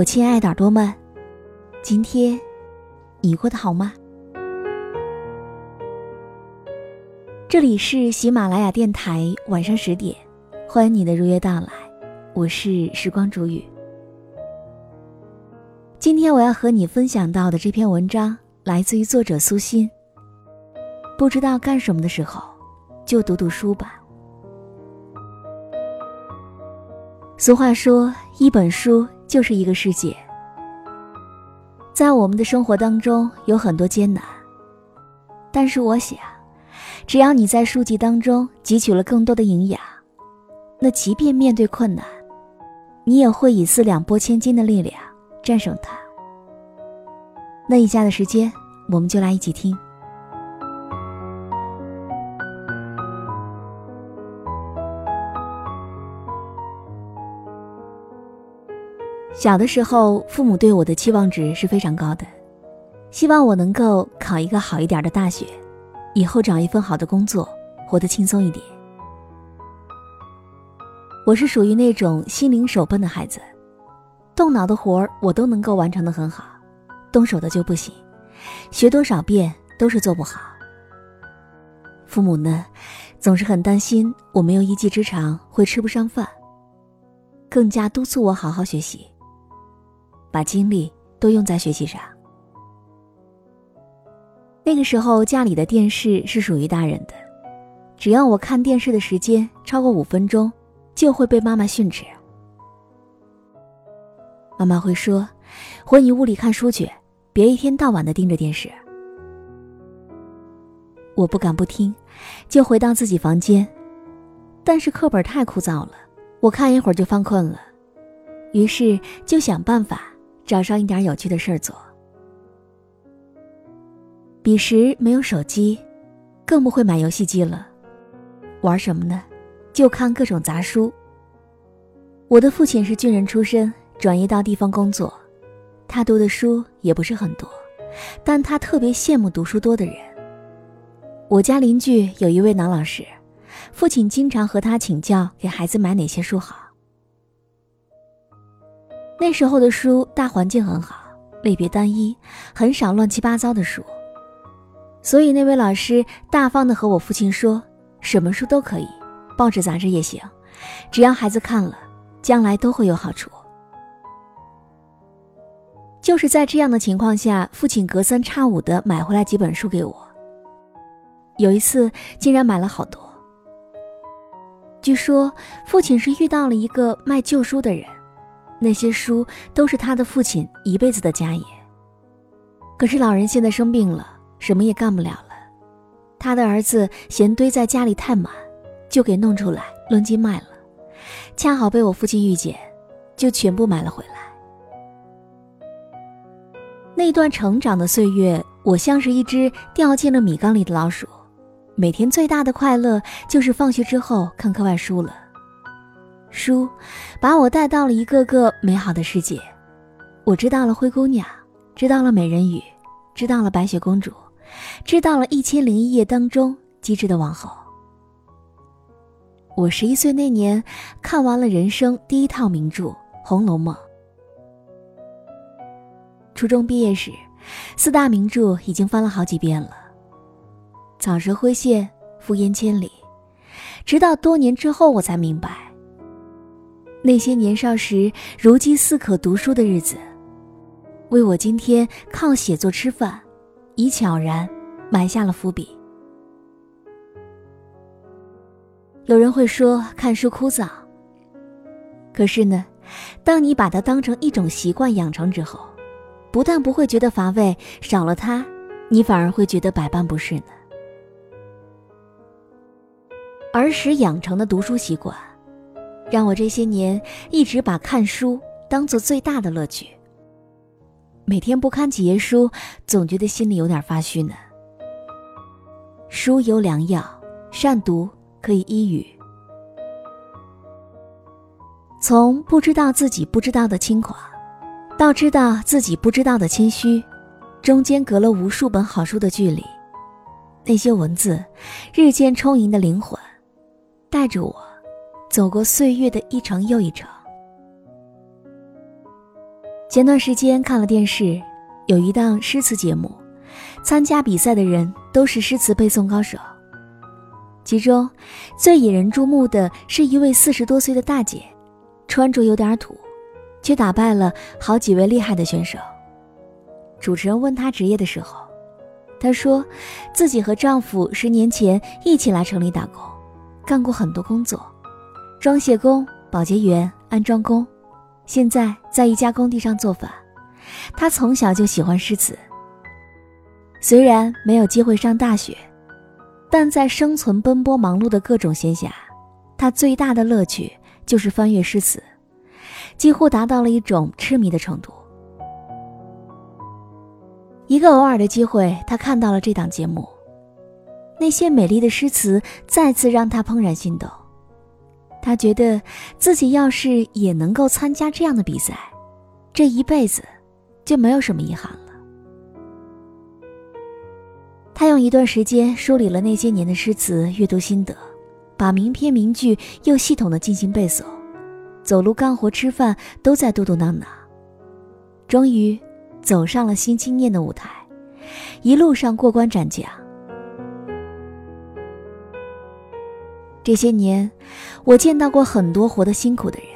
我亲爱的耳朵们，今天你过得好吗？这里是喜马拉雅电台，晚上十点，欢迎你的如约到来，我是时光煮雨。今天我要和你分享到的这篇文章，来自于作者苏欣。不知道干什么的时候，就读读书吧。俗话说，一本书就是一个世界。在我们的生活当中，有很多艰难，但是我想，只要你在书籍当中汲取了更多的营养，那即便面对困难，你也会以四两拨千斤的力量战胜它。那以下的时间，我们就来一起听。小的时候，父母对我的期望值是非常高的，希望我能够考一个好一点的大学，以后找一份好的工作，活得轻松一点。我是属于那种心灵手笨的孩子，动脑的活儿我都能够完成的很好，动手的就不行，学多少遍都是做不好。父母呢，总是很担心我没有一技之长会吃不上饭，更加督促我好好学习。把精力都用在学习上。那个时候，家里的电视是属于大人的，只要我看电视的时间超过五分钟，就会被妈妈训斥。妈妈会说：“回你屋里看书去，别一天到晚的盯着电视。”我不敢不听，就回到自己房间。但是课本太枯燥了，我看一会儿就犯困了，于是就想办法。找上一点有趣的事儿做。彼时没有手机，更不会买游戏机了，玩什么呢？就看各种杂书。我的父亲是军人出身，转业到地方工作，他读的书也不是很多，但他特别羡慕读书多的人。我家邻居有一位男老师，父亲经常和他请教，给孩子买哪些书好。那时候的书大环境很好，类别单一，很少乱七八糟的书。所以那位老师大方的和我父亲说：“什么书都可以，报纸杂志也行，只要孩子看了，将来都会有好处。”就是在这样的情况下，父亲隔三差五的买回来几本书给我。有一次竟然买了好多。据说父亲是遇到了一个卖旧书的人。那些书都是他的父亲一辈子的家业。可是老人现在生病了，什么也干不了了。他的儿子嫌堆在家里太满，就给弄出来论斤卖了。恰好被我父亲遇见，就全部买了回来。那段成长的岁月，我像是一只掉进了米缸里的老鼠，每天最大的快乐就是放学之后看课外书了。书，把我带到了一个个美好的世界。我知道了灰姑娘，知道了美人鱼，知道了白雪公主，知道了一千零一夜当中机智的王后。我十一岁那年，看完了人生第一套名著《红楼梦》。初中毕业时，四大名著已经翻了好几遍了。草蛇灰线，烽烟千里，直到多年之后，我才明白。那些年少时如饥似渴读书的日子，为我今天靠写作吃饭，已悄然埋下了伏笔。有人会说看书枯燥，可是呢，当你把它当成一种习惯养成之后，不但不会觉得乏味，少了它，你反而会觉得百般不适呢。儿时养成的读书习惯。让我这些年一直把看书当做最大的乐趣。每天不看几页书，总觉得心里有点发虚呢。书有良药，善读可以医语。从不知道自己不知道的轻狂，到知道自己不知道的谦虚，中间隔了无数本好书的距离。那些文字，日渐充盈的灵魂，带着我。走过岁月的一程又一程，前段时间看了电视，有一档诗词节目，参加比赛的人都是诗词背诵高手。其中最引人注目的是一位四十多岁的大姐，穿着有点土，却打败了好几位厉害的选手。主持人问她职业的时候，她说自己和丈夫十年前一起来城里打工，干过很多工作，装卸工、保洁员、安装工，现在在一家工地上做饭。他从小就喜欢诗词，虽然没有机会上大学。但在生存奔波忙碌的各种闲暇，他最大的乐趣就是翻阅诗词，几乎达到了一种痴迷的程度。一个偶尔的机会，他看到了这档节目，那些美丽的诗词再次让他怦然心动。他觉得自己要是也能够参加这样的比赛，这一辈子就没有什么遗憾了。他用一段时间梳理了那些年的诗词阅读心得，把名篇名句又系统的进行背诵，走路、干活、吃饭都在嘟嘟囔囔。终于走上了新经验的舞台，一路上过关斩将。这些年，我见到过很多活得辛苦的人，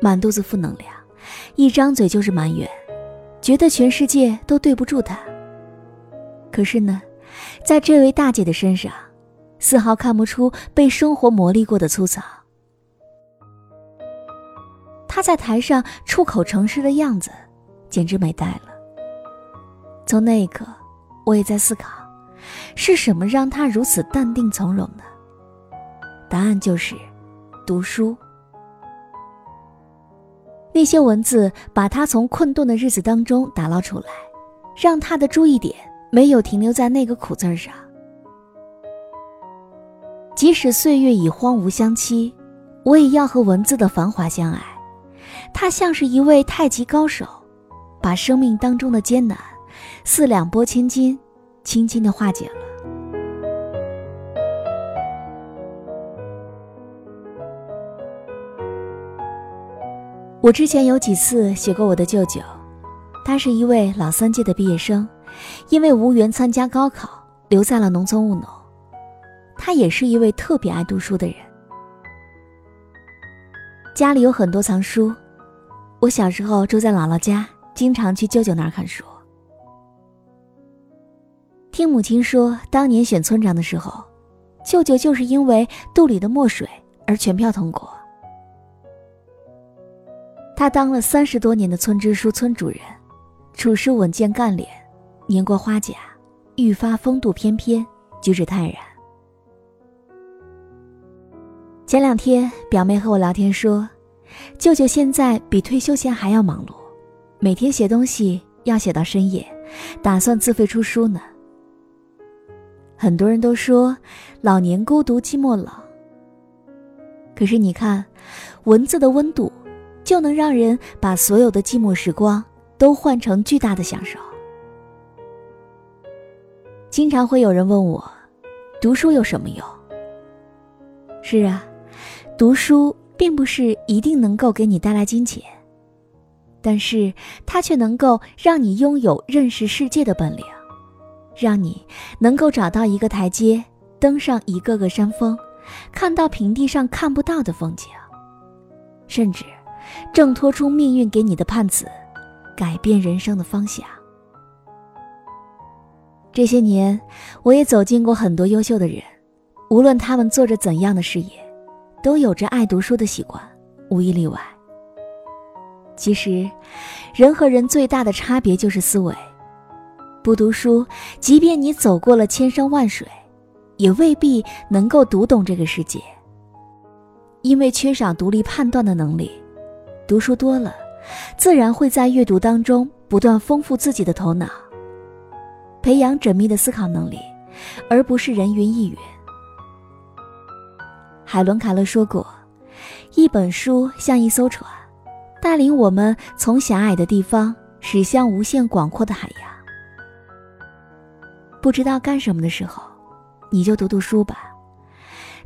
满肚子负能量，一张嘴就是埋怨，觉得全世界都对不住他。可是呢？在这位大姐的身上，丝毫看不出被生活磨砺过的粗糙。她在台上出口成诗的样子，简直美呆了。从那一刻，我也在思考，是什么让她如此淡定从容呢？答案就是读书。那些文字把他从困顿的日子当中打捞出来，让他的注意点。没有停留在那个苦字上。即使岁月已荒芜相期，我也要和文字的繁华相爱。他像是一位太极高手，把生命当中的艰难，四两拨千斤，轻轻的化解了。我之前有几次写过我的舅舅，他是一位老三届的毕业生。因为无缘参加高考，留在了农村务农。他也是一位特别爱读书的人，家里有很多藏书。我小时候住在姥姥家，经常去舅舅那儿看书。听母亲说，当年选村长的时候，舅舅就是因为肚里的墨水而全票通过。他当了三十多年的村支书、村主任，处事稳健干练。年过花甲，愈发风度翩翩，举止泰然。前两天，表妹和我聊天说，舅舅现在比退休前还要忙碌，每天写东西要写到深夜，打算自费出书呢。很多人都说老年孤独寂寞冷，可是你看，文字的温度，就能让人把所有的寂寞时光都换成巨大的享受。经常会有人问我，读书有什么用？是啊，读书并不是一定能够给你带来金钱，但是它却能够让你拥有认识世界的本领，让你能够找到一个台阶，登上一个个山峰，看到平地上看不到的风景，甚至挣脱出命运给你的判词，改变人生的方向。这些年，我也走进过很多优秀的人，无论他们做着怎样的事业，都有着爱读书的习惯，无一例外。其实，人和人最大的差别就是思维。不读书，即便你走过了千山万水，也未必能够读懂这个世界。因为缺少独立判断的能力，读书多了，自然会在阅读当中不断丰富自己的头脑。培养缜密的思考能力，而不是人云亦云。海伦·凯勒说过：“一本书像一艘船，带领我们从狭隘的地方驶向无限广阔的海洋。”不知道干什么的时候，你就读读书吧。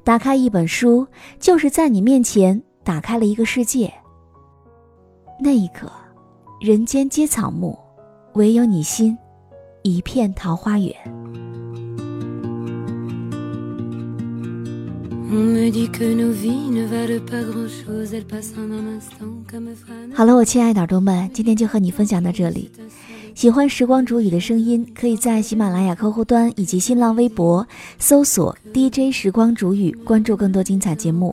打开一本书，就是在你面前打开了一个世界。那一刻，人间皆草木，唯有你心，一片桃花源。好了，我亲爱的耳朵们，今天就和你分享到这里。喜欢时光煮雨的声音，可以在喜马拉雅客户端以及新浪微博搜索 DJ 时光煮雨，关注更多精彩节目。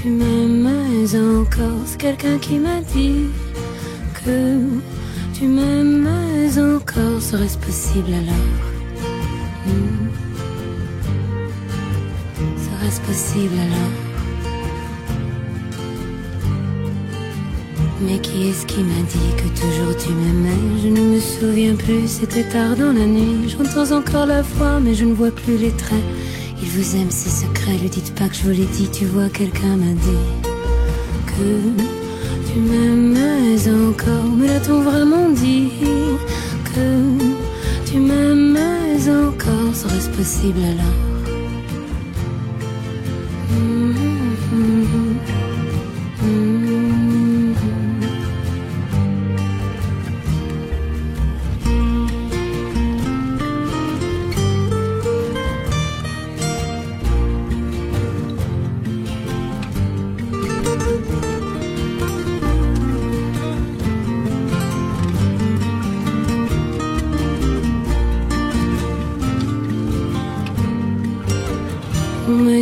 Tu m'aimes encore. C'est quelqu'un qui m'a dit que tu m'aimes encore. Serait-ce possible alors? Hmm. Serait-ce possible alors? Mais qui est-ce qui m'a dit que toujours tu m'aimais? Je ne me souviens plus, c'était tard dans la nuit. J'entends encore la voix, mais je ne vois plus les traits. Il vous aime, ses secrets, lui dites pas que je vous l'ai dit. Tu vois, quelqu'un m'a dit que tu m'aimais encore. Mais l'a-t-on vraiment dit que tu m'aimais encore Serait-ce possible alors?